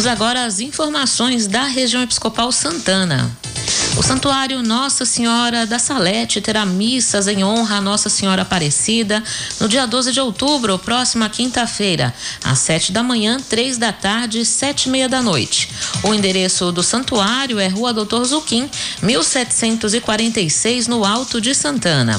Vamos agora às informações da região episcopal Santana. O Santuário Nossa Senhora da Salete terá missas em honra a Nossa Senhora Aparecida no dia 12 de outubro, próxima quinta-feira, às sete da manhã, três da tarde, sete e meia da noite. O endereço do santuário é Rua Doutor Zuquim, 1746, no Alto de Santana.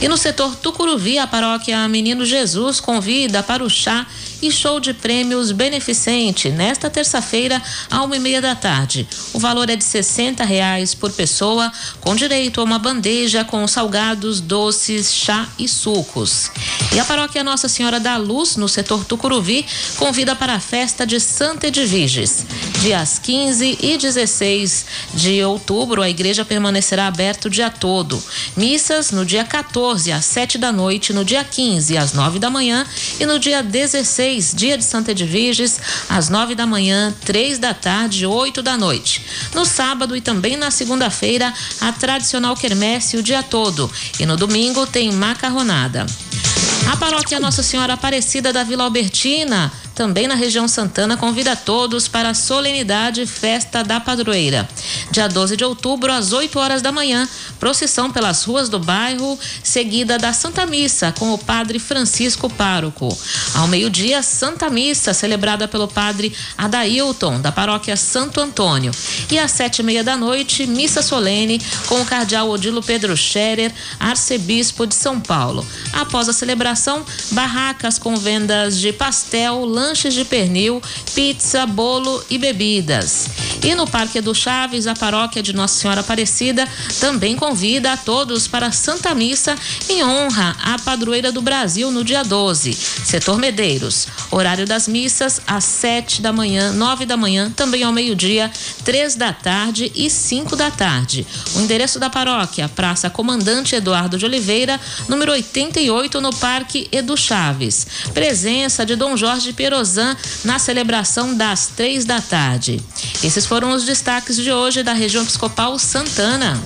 E no setor Tucuruvi, a paróquia Menino Jesus convida para o chá e show de prêmios beneficente nesta terça-feira, à uma e meia da tarde. O valor é de sessenta reais por pessoa, com direito a uma bandeja com salgados, doces, chá e sucos. E a paróquia Nossa Senhora da Luz, no setor Tucuruvi, convida para a festa de Santa Edviges. Dias 15 e 16 de outubro, a igreja permanecerá aberta o dia todo. Missas no dia 14 às 7 da noite, no dia 15 às 9 da manhã e no dia 16, dia de Santa Edviges, às 9 da manhã, 3 da tarde, 8 da noite. No sábado e também na segunda-feira, a tradicional quermesse o dia todo. E no domingo tem macarronada. A paróquia Nossa Senhora Aparecida da Vila Albertina também na região Santana, convida todos para a solenidade Festa da Padroeira. Dia 12 de outubro, às 8 horas da manhã, procissão pelas ruas do bairro, seguida da Santa Missa com o padre Francisco Pároco. Ao meio-dia, Santa Missa, celebrada pelo padre Adailton, da paróquia Santo Antônio. E às sete e meia da noite, missa solene com o cardeal Odilo Pedro Scherer, arcebispo de São Paulo. Após a celebração, barracas com vendas de pastel, lanche lanches de pernil, pizza, bolo e bebidas. E no Parque do Chaves, a paróquia de Nossa Senhora Aparecida também convida a todos para Santa Missa em honra à padroeira do Brasil no dia 12, setor Medeiros. Horário das missas às 7 da manhã, 9 da manhã, também ao meio-dia, 3 da tarde e 5 da tarde. O endereço da paróquia, Praça Comandante Eduardo de Oliveira, número 88, no Parque Edu Chaves. Presença de Dom Jorge Pero na celebração das três da tarde. Esses foram os destaques de hoje da região episcopal Santana.